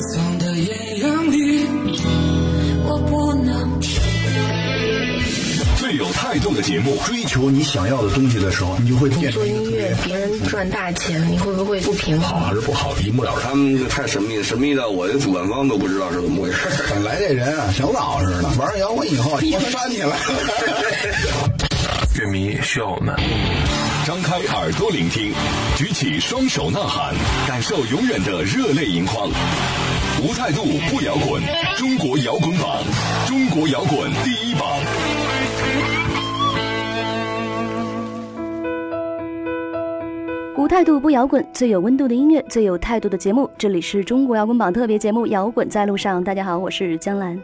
藏的艳阳里，我不能停。最有态度的节目，追求你想要的东西的时候，你就会变成做音乐，别人赚大钱，你会不会不平衡？好还是不好，一目了然。他们这太神秘了，神秘到我的主办方都不知道是怎么回事。本来这人啊，小老实的，玩摇滚以后，我翻起来了。乐迷需要我们。张开耳朵聆听，举起双手呐喊，感受永远的热泪盈眶。无态度不摇滚，中国摇滚榜，中国摇滚第一榜。无态度不摇滚，最有温度的音乐，最有态度的节目。这里是中国摇滚榜特别节目《摇滚在路上》。大家好，我是江兰。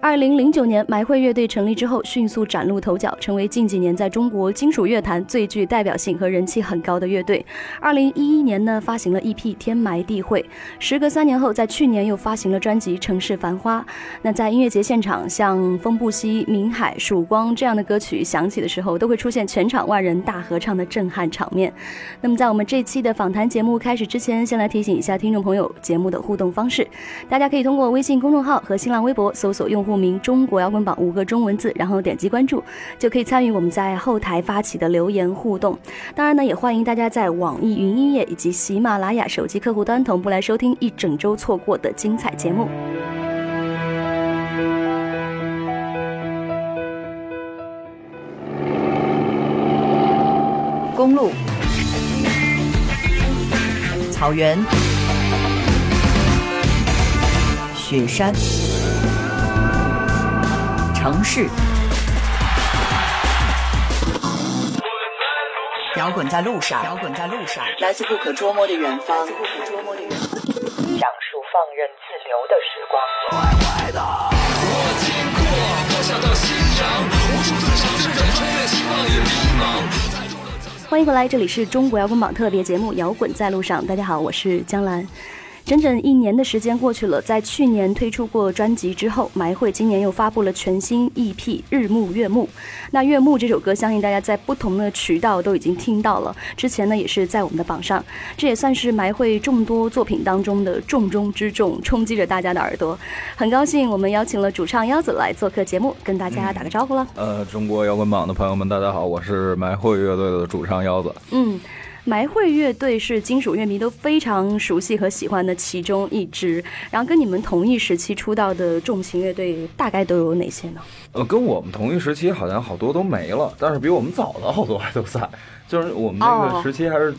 二零零九年，埋会乐队成立之后，迅速崭露头角，成为近几年在中国金属乐坛最具代表性和人气很高的乐队。二零一一年呢，发行了 EP《天埋地会》。时隔三年后，在去年又发行了专辑《城市繁花》。那在音乐节现场，像《风不息》《明海》《曙光》这样的歌曲响起的时候，都会出现全场万人大合唱的震撼场面。那么，在我们这期的访谈节目开始之前，先来提醒一下听众朋友节目的互动方式。大家可以通过微信公众号和新浪微博搜索用户户名“中国摇滚榜”五个中文字，然后点击关注，就可以参与我们在后台发起的留言互动。当然呢，也欢迎大家在网易云音乐以及喜马拉雅手机客户端同步来收听一整周错过的精彩节目。公路、草原、雪山、城市，摇滚在路上，摇滚在路上，来自不可捉摸的远方，不可捉摸的远方，讲述放任自流的时光。欢迎回来，这里是中国摇滚榜特别节目《摇滚在路上》。大家好，我是江兰。整整一年的时间过去了，在去年推出过专辑之后，埋会今年又发布了全新 EP《日暮月暮》。那《月暮》这首歌，相信大家在不同的渠道都已经听到了。之前呢，也是在我们的榜上，这也算是埋会众多作品当中的重中之重，冲击着大家的耳朵。很高兴我们邀请了主唱腰子来做客节目，跟大家打个招呼了。呃，中国摇滚榜的朋友们，大家好，我是埋会乐队的主唱腰子。嗯。埋会乐队是金属乐迷都非常熟悉和喜欢的其中一支，然后跟你们同一时期出道的重型乐队大概都有哪些呢？呃，跟我们同一时期好像好多都没了，但是比我们早的好多还都在，就是我们那个时期还是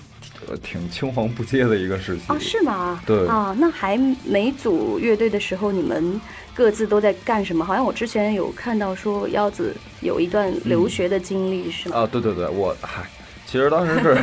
呃挺青黄不接的一个时期。啊，是吗？对啊，那还没组乐队的时候，你们各自都在干什么？好像我之前有看到说腰子有一段留学的经历，是吗？啊，对对对，我嗨。其实当时是，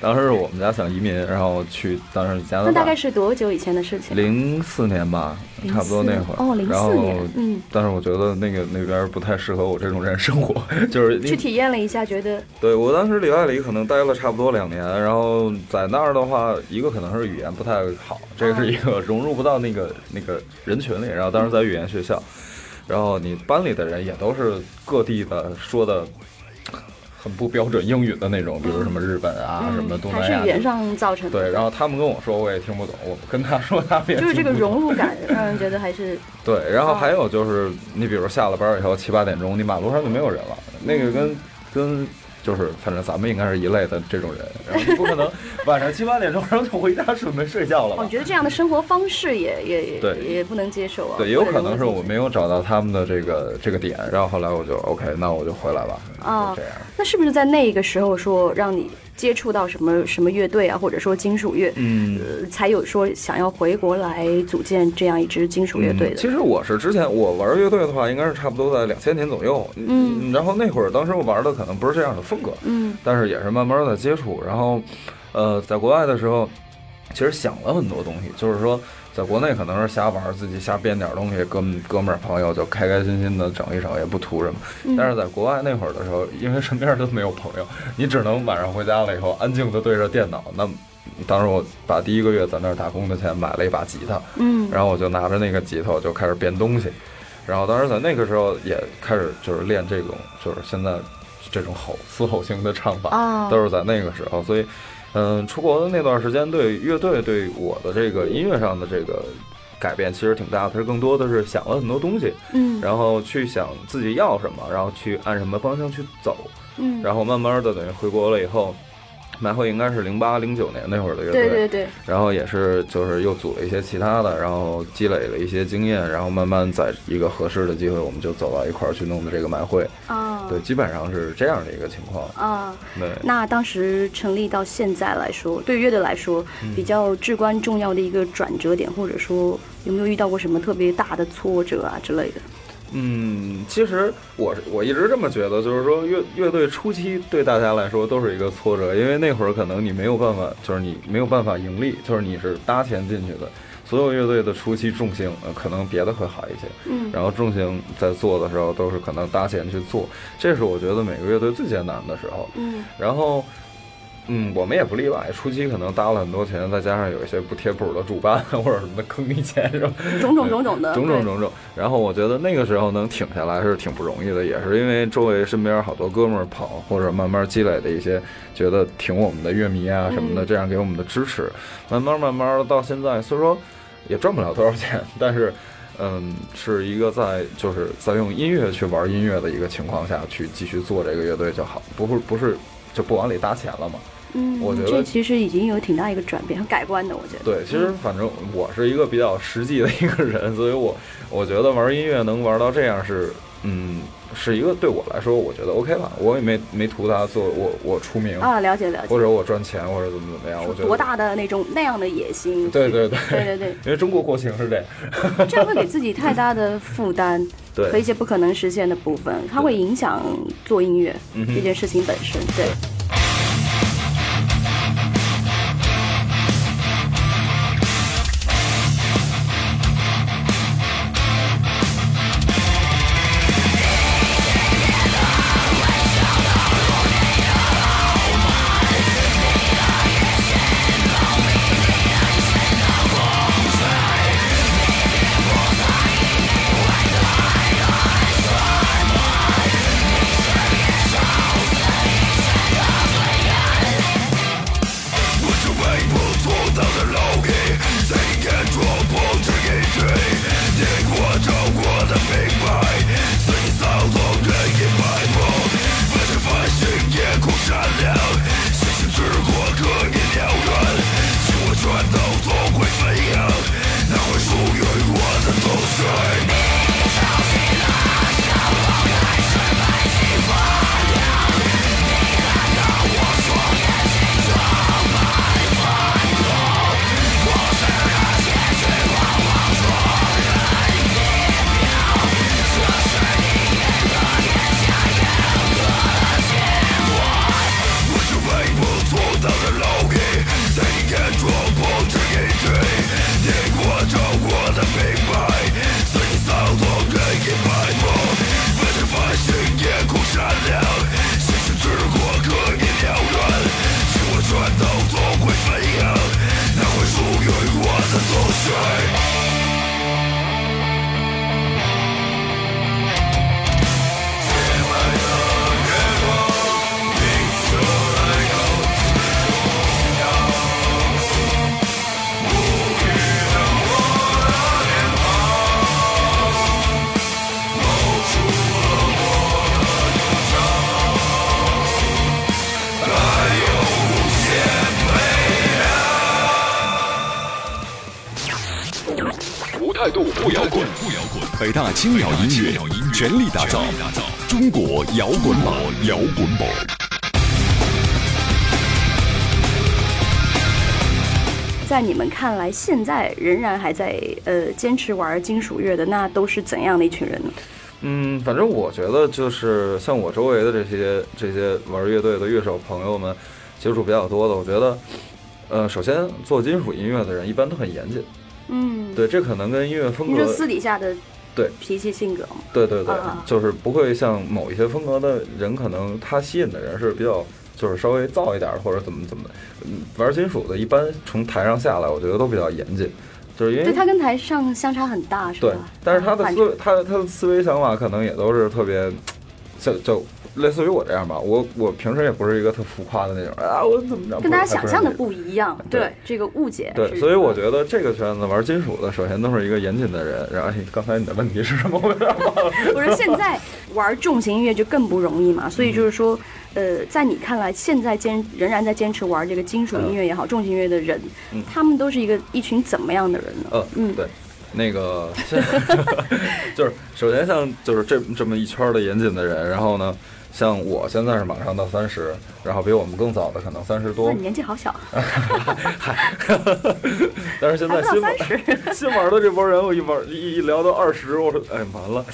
当时是我们家想移民，然后去当时加拿大。那大概是多久以前的事情？零四年吧，差不多那会儿。哦，零四年。嗯。但是我觉得那个那边不太适合我这种人生活，就是去体验了一下，觉得。对我当时里外里可能待了差不多两年，然后在那儿的话，一个可能是语言不太好，这是一个融入不到那个那个人群里。然后当时在语言学校，然后你班里的人也都是各地的说的。很不标准英语的那种，比如什么日本啊，什么东南亚，还是语言上造成的。对，然后他们跟我说，我也听不懂；我跟他说，他们也就是这个融入感，让人觉得还是 对。然后还有就是，你比如下了班以后七八点钟，你马路上就没有人了，那个跟跟。就是反正咱们应该是一类的这种人，然后 不可能晚上七八点钟然后就回家准备睡觉了。我觉得这样的生活方式也也也对也不能接受啊。对，也有可能是我没有找到他们的这个这个点，然后后来我就 OK，那我就回来吧。啊，这样。那是不是在那个时候说让你？接触到什么什么乐队啊，或者说金属乐，嗯，才有说想要回国来组建这样一支金属乐队的。其实我是之前我玩乐队的话，应该是差不多在两千年左右，嗯，然后那会儿当时我玩的可能不是这样的风格，嗯，但是也是慢慢的接触，然后，呃，在国外的时候，其实想了很多东西，就是说。在国内可能是瞎玩，自己瞎编点东西，跟哥们儿朋友就开开心心的整一整，也不图什么。但是在国外那会儿的时候，因为身边都没有朋友，你只能晚上回家了以后安静的对着电脑。那当时我把第一个月在那儿打工的钱买了一把吉他，嗯，然后我就拿着那个吉他就开始编东西。然后当时在那个时候也开始就是练这种，就是现在这种吼嘶吼型的唱法，都是在那个时候，所以。嗯，出国的那段时间，对乐队对我的这个音乐上的这个改变其实挺大的，他更多的是想了很多东西，嗯，然后去想自己要什么，然后去按什么方向去走，嗯，然后慢慢的等于回国了以后。买会应该是零八零九年那会儿的乐队，对对对。然后也是就是又组了一些其他的，然后积累了一些经验，然后慢慢在一个合适的机会，我们就走到一块儿去弄的这个买会。啊，对，基本上是这样的一个情况。啊，对。那当时成立到现在来说，对乐队来说比较至关重要的一个转折点，或者说有没有遇到过什么特别大的挫折啊之类的？嗯，其实我我一直这么觉得，就是说乐乐队初期对大家来说都是一个挫折，因为那会儿可能你没有办法，就是你没有办法盈利，就是你是搭钱进去的。所有乐队的初期重型，呃，可能别的会好一些，嗯，然后重型在做的时候都是可能搭钱去做，这是我觉得每个乐队最艰难的时候，嗯，然后。嗯，我们也不例外。初期可能搭了很多钱，再加上有一些不贴谱的主办或者什么坑你钱什么？种种种种的，种种种种。然后我觉得那个时候能挺下来是挺不容易的，也是因为周围身边好多哥们儿跑，或者慢慢积累的一些觉得挺我们的乐迷啊什么的，这样给我们的支持，慢慢慢慢的到现在，虽说也赚不了多少钱，但是嗯，是一个在就是在用音乐去玩音乐的一个情况下去继续做这个乐队就好，不是不是就不往里搭钱了嘛。嗯，我觉得这其实已经有挺大一个转变和改观的。我觉得对，其实反正我是一个比较实际的一个人，所以我我觉得玩音乐能玩到这样是，嗯，是一个对我来说，我觉得 OK 吧。我也没没图他做我我出名啊，了解了解，或者我赚钱或者怎么怎么样。我觉得多大的那种那样的野心？对对对对对对，因为中国国情是这样，这样会给自己太大的负担，对，和一些不可能实现的部分，它会影响做音乐这件事情本身，对。北大青鸟音乐全力打造中国摇滚榜，摇滚榜。在你们看来，现在仍然还在呃坚持玩金属乐的，那都是怎样的一群人呢？嗯，反正我觉得就是像我周围的这些这些玩乐队的乐手朋友们，接触比较多的，我觉得，呃，首先做金属音乐的人一般都很严谨。嗯，对，这可能跟音乐风格。私底下的。对脾气性格嘛，对对对，就是不会像某一些风格的人，可能他吸引的人是比较，就是稍微燥一点或者怎么怎么的。玩金属的，一般从台上下来，我觉得都比较严谨，就是因为对他跟台上相差很大，是吧？对，但是他的思维，他他的思维想法可能也都是特别，就就类似于我这样吧，我我平时也不是一个特浮夸的那种啊，我怎么着？跟大家想象的不一样，对这个误解。对，所以我觉得这个圈子玩金属的，首先都是一个严谨的人。然后刚才你的问题是什么？我 我说现在玩重型音乐就更不容易嘛，所以就是说，呃，在你看来，现在坚仍然在坚持玩这个金属音乐也好，重型音乐的人，他们都是一个一群怎么样的人呢？呃，嗯，对。那个，就是首先像就是这这么一圈的严谨的人，然后呢，像我现在是马上到三十，然后比我们更早的可能三十多。你年纪好小。嗨，但是现在新玩新玩的这波人，我一玩一一聊到二十，我说哎完了，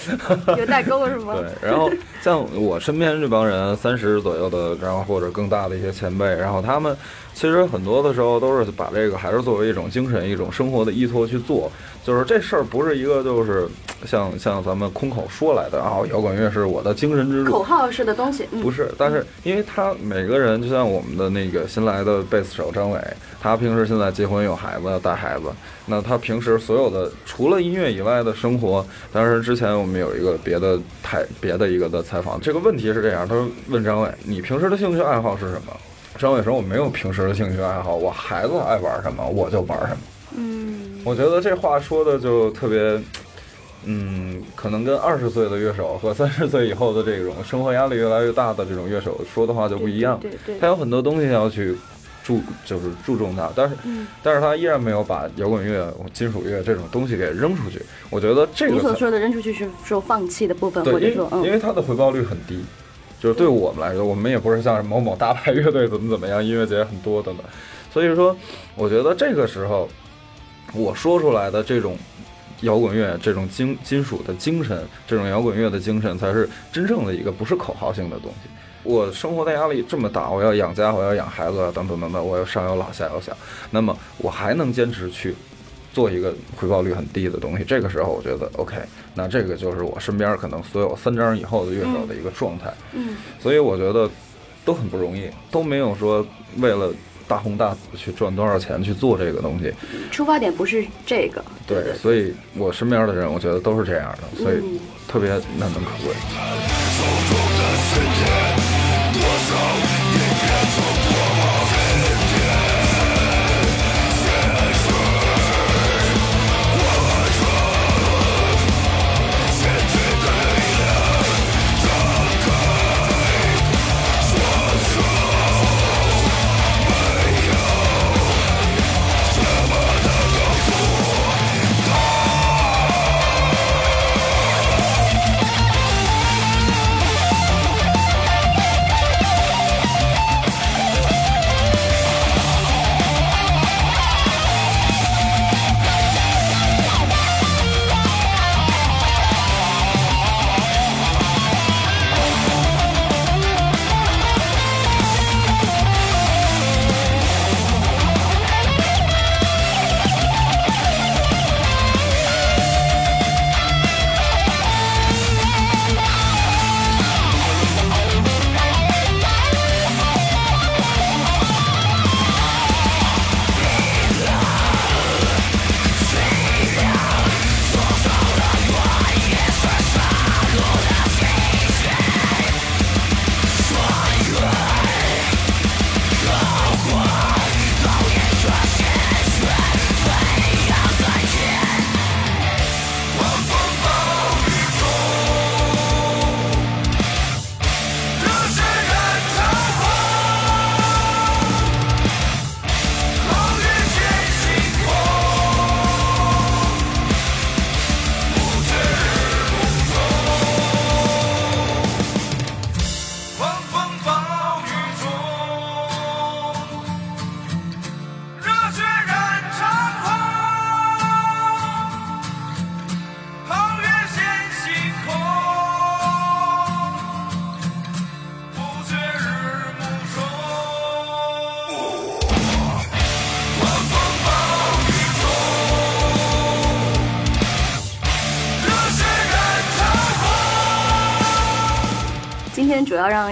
有代沟是吗？对，然后像我身边这帮人三十左右的，然后或者更大的一些前辈，然后他们。其实很多的时候都是把这个还是作为一种精神、一种生活的依托去做，就是这事儿不是一个就是像像咱们空口说来的啊，摇滚乐是我的精神支柱，口号式的东西，不是。但是因为他每个人，就像我们的那个新来的贝斯手张伟，他平时现在结婚有孩子要带孩子，那他平时所有的除了音乐以外的生活，当时之前我们有一个别的台别的一个的采访，这个问题是这样，他说问张伟，你平时的兴趣爱好是什么？张伟说：“我没有平时的兴趣爱好，我孩子爱玩什么我就玩什么。”嗯，我觉得这话说的就特别，嗯，可能跟二十岁的乐手和三十岁以后的这种生活压力越来越大的这种乐手说的话就不一样。对对，他有很多东西要去注，就是注重它，但是，但是他依然没有把摇滚乐、金属乐这种东西给扔出去。我觉得这个你所说的扔出去是说放弃的部分，或者说，嗯，因为它的回报率很低。就是对我们来说，我们也不是像某某大牌乐队怎么怎么样，音乐节很多等等。所以说，我觉得这个时候我说出来的这种摇滚乐、这种金金属的精神、这种摇滚乐的精神，才是真正的一个不是口号性的东西。我生活的压力这么大，我要养家，我要养孩子，等等等等，我要上有老下有小，那么我还能坚持去。做一个回报率很低的东西，这个时候我觉得 OK，那这个就是我身边可能所有三张以后的乐手的一个状态。嗯，所以我觉得都很不容易，都没有说为了大红大紫去赚多少钱去做这个东西。出发点不是这个。对，所以我身边的人，我觉得都是这样的，所以特别难能可贵。今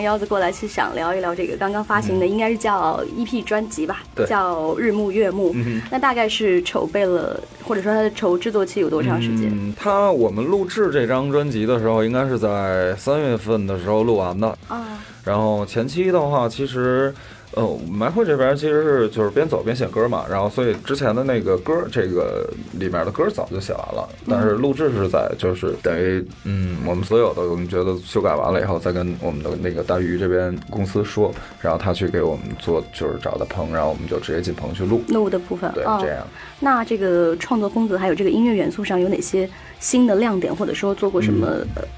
腰子过来是想聊一聊这个刚刚发行的，应该是叫 EP 专辑吧，叫《日暮月暮》。那大概是筹备了，或者说它的筹制作期有多长时间？它我们录制这张专辑的时候，应该是在三月份的时候录完的啊。然后前期的话，其实。呃，埋会这边其实是就是边走边写歌嘛，然后所以之前的那个歌，这个里面的歌早就写完了，但是录制是在就是等于嗯，我们所有的我们觉得修改完了以后，再跟我们的那个大鱼这边公司说，然后他去给我们做就是找的棚，然后我们就直接进棚去录录的部分，对，这样。那这个创作风格还有这个音乐元素上有哪些新的亮点，或者说做过什么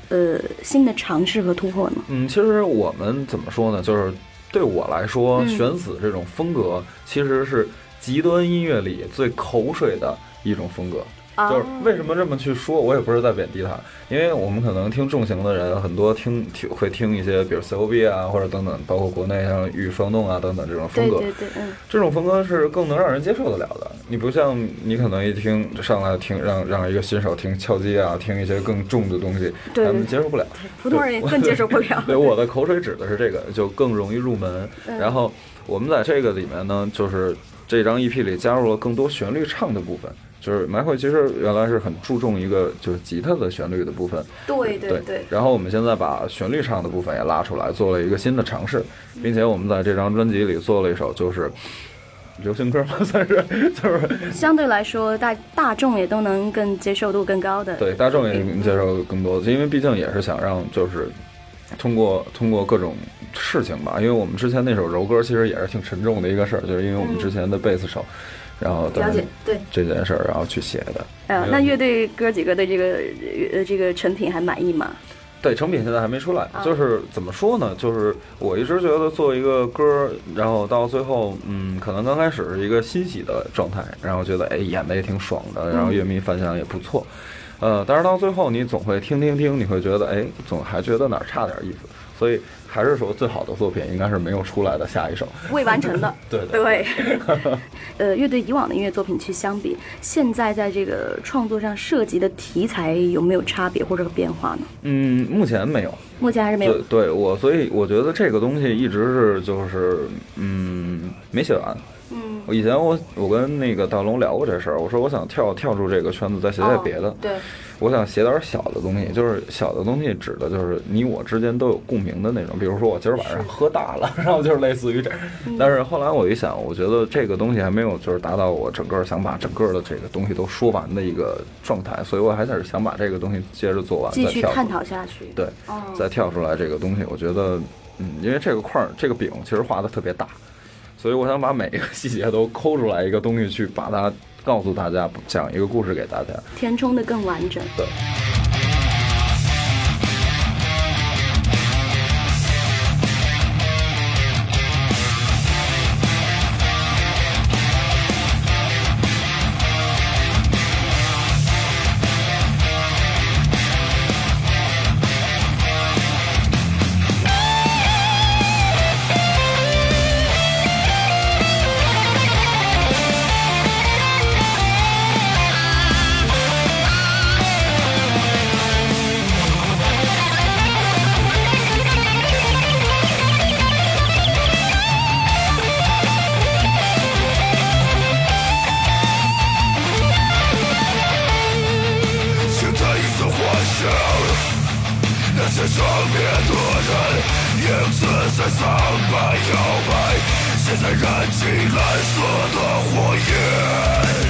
呃新的尝试和突破呢？嗯，其实我们怎么说呢，就是。对我来说，玄子这种风格其实是极端音乐里最口水的一种风格。就是为什么这么去说，我也不是在贬低他，因为我们可能听重型的人很多听听会听一些，比如 C O B 啊，或者等等，包括国内像雨霜动啊等等这种风格。对对对，嗯，这种风格是更能让人接受得了的。你不像你可能一听上来听，让让一个新手听敲击啊，听一些更重的东西，他们接受不了。普通人也更接受不了。对，我的口水指的是这个，就更容易入门。然后我们在这个里面呢，就是这张 EP 里加入了更多旋律唱的部分。就是埋会其实原来是很注重一个就是吉他的旋律的部分，对对对。然后我们现在把旋律唱的部分也拉出来，做了一个新的尝试，并且我们在这张专辑里做了一首就是流行歌嘛，算是就是相对来说大大众也都能更接受度更高的。对，大众也能接受更多的，因为毕竟也是想让就是通过通过各种事情吧，因为我们之前那首柔歌其实也是挺沉重的一个事儿，就是因为我们之前的贝斯手。然后了解对这件事儿，然后去写的。呃，那乐队哥几个对这个呃这个成品还满意吗？对，成品现在还没出来。就是怎么说呢？就是我一直觉得做一个歌，然后到最后，嗯，可能刚开始是一个欣喜的状态，然后觉得哎演的也挺爽的，然后乐迷反响也不错。呃，但是到最后你总会听听听，你会觉得哎，总还觉得哪儿差点意思，所以。还是说最好的作品应该是没有出来的下一首未完成的。对对。呃，乐队以往的音乐作品去相比，现在在这个创作上涉及的题材有没有差别或者变化呢？嗯，目前没有。目前还是没有。对我，所以我觉得这个东西一直是就是嗯没写完。嗯。以前我我跟那个大龙聊过这事儿，我说我想跳跳出这个圈子，再写点别的。对。我想写点小的东西，就是小的东西指的就是你我之间都有共鸣的那种。比如说我今儿晚上喝大了，然后就是类似于这。但是后来我一想，我觉得这个东西还没有就是达到我整个想把整个的这个东西都说完的一个状态，所以我还是想把这个东西接着做完，继续探讨下去。对，再跳出来这个东西，我觉得，嗯，因为这个块儿这个饼其实画的特别大，所以我想把每一个细节都抠出来一个东西去把它。告诉大家，讲一个故事给大家，填充的更完整。对。个人影子在苍白摇摆，现在燃起蓝色的火焰。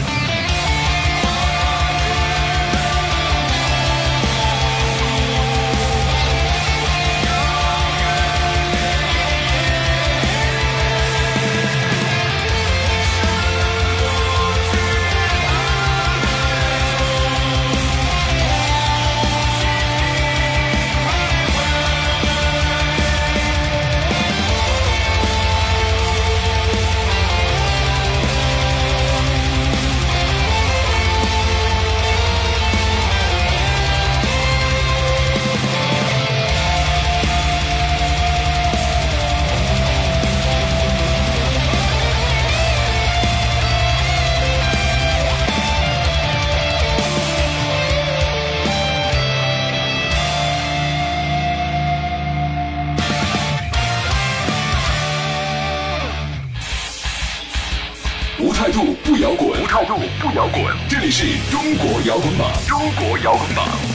是中国摇滚榜，中国摇滚榜。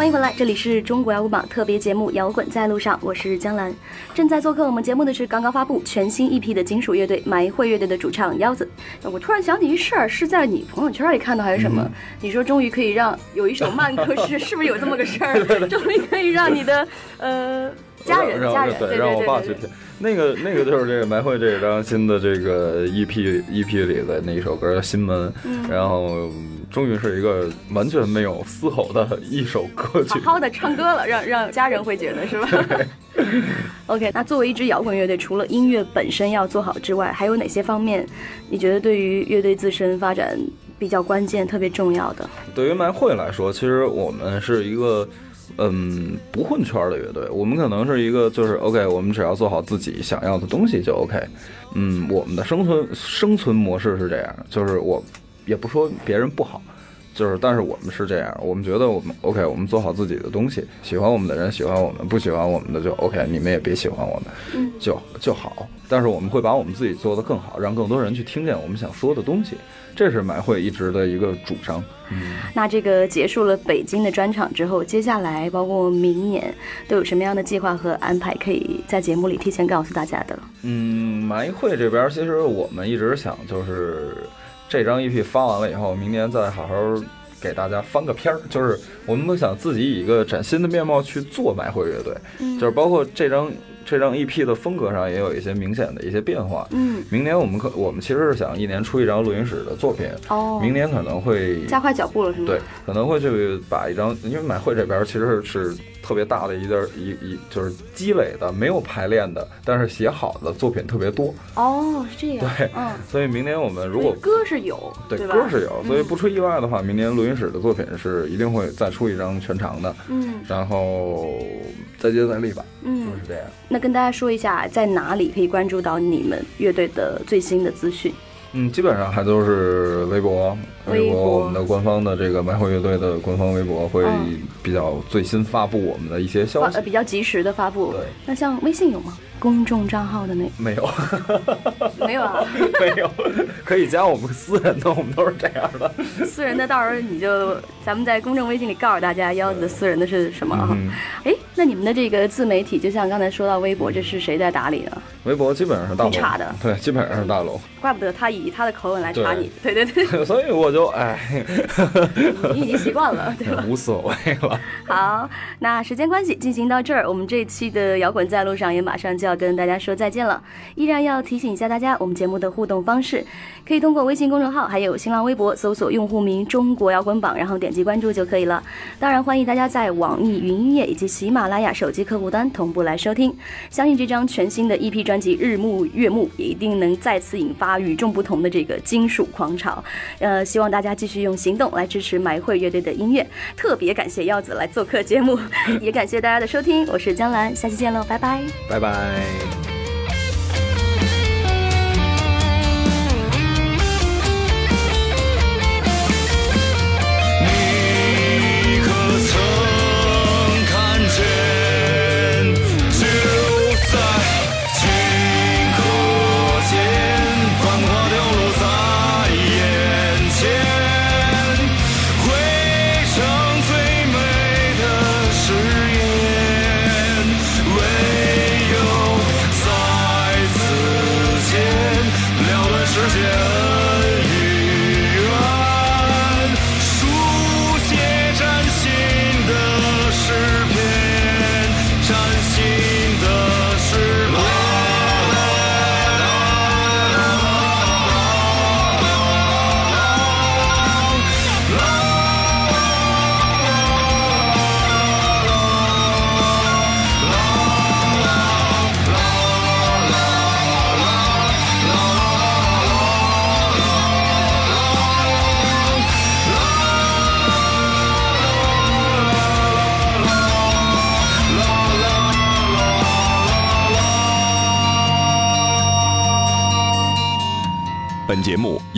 欢迎回来，这里是中国摇滚榜特别节目《摇滚在路上》，我是江兰。正在做客我们节目的是刚刚发布全新一批的金属乐队埋会乐队的主唱腰子。我突然想起一事儿，是在你朋友圈里看到还是什么？你说终于可以让有一首慢歌是是不是有这么个事儿？终于可以让你的呃。家人，家人，对，让我爸去听。那个，那个就是这个埋会这张新的这个 EP EP 里的那一首歌叫《心门》，然后终于是一个完全没有嘶吼的一首歌曲，好好的唱歌了，让让家人会觉得是吧？OK，那作为一支摇滚乐队，除了音乐本身要做好之外，还有哪些方面你觉得对于乐队自身发展比较关键、特别重要的？对于麦会来说，其实我们是一个。嗯，不混圈的乐队，我们可能是一个，就是 OK，我们只要做好自己想要的东西就 OK。嗯，我们的生存生存模式是这样，就是我也不说别人不好，就是但是我们是这样，我们觉得我们 OK，我们做好自己的东西，喜欢我们的人喜欢我们，不喜欢我们的就 OK，你们也别喜欢我们，就就好。但是我们会把我们自己做得更好，让更多人去听见我们想说的东西。这是买会一直的一个主张。嗯，那这个结束了北京的专场之后，接下来包括明年都有什么样的计划和安排，可以在节目里提前告诉大家的？嗯，买会这边其实我们一直想，就是这张 EP 发完了以后，明年再好好给大家翻个片儿。就是我们都想自己以一个崭新的面貌去做买会乐队，就是包括这张。这张 EP 的风格上也有一些明显的一些变化。嗯，明年我们可我们其实是想一年出一张录音室的作品。哦，明年可能会加快脚步了，是吗？对，可能会去把一张，因为买会这边其实是。特别大的一个一一就是积累的没有排练的，但是写好的作品特别多。哦，是这样。对，嗯，所以明年我们如果歌是有，对，歌是有，所以不出意外的话，明年录音室的作品是一定会再出一张全长的。嗯，然后再接再厉吧。嗯，就是这样。那跟大家说一下，在哪里可以关注到你们乐队的最新的资讯？嗯，基本上还都是微博，微博我们的官方的这个买火乐队的官方微博会比较最新发布我们的一些消息，呃比较及时的发布。对，那像微信有吗？公众账号的那没有，没有啊，没有，可以加我们私人的，我们都是这样的。私人的到时候你就咱们在公众微信里告诉大家，腰子的私人的是什么啊？哎，那你们的这个自媒体，就像刚才说到微博，这是谁在打理呢？微博基本上是大龙查的，对，基本上是大龙。怪不得他以他的口吻来查你，对对对。所以我就哎，你已经习惯了，对吧？无所谓了。好，那时间关系进行到这儿，我们这一期的摇滚在路上也马上就要跟大家说再见了。依然要提醒一下大家，我们节目的互动方式，可以通过微信公众号还有新浪微博搜索用户名“中国摇滚榜”，然后点击关注就可以了。当然，欢迎大家在网易云音乐以及喜马拉雅手机客户端同步来收听。相信这张全新的 EP 专辑《日暮月暮》也一定能再次引发。与众不同的这个金属狂潮，呃，希希望大家继续用行动来支持埋会乐队的音乐。特别感谢耀子来做客节目，也感谢大家的收听。我是江兰，下期见喽，拜拜，拜拜。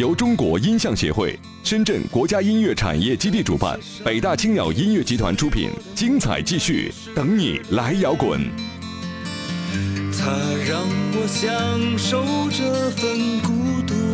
由中国音像协会、深圳国家音乐产业基地主办，北大青鸟音乐集团出品，精彩继续，等你来摇滚。他让我享受这份孤独。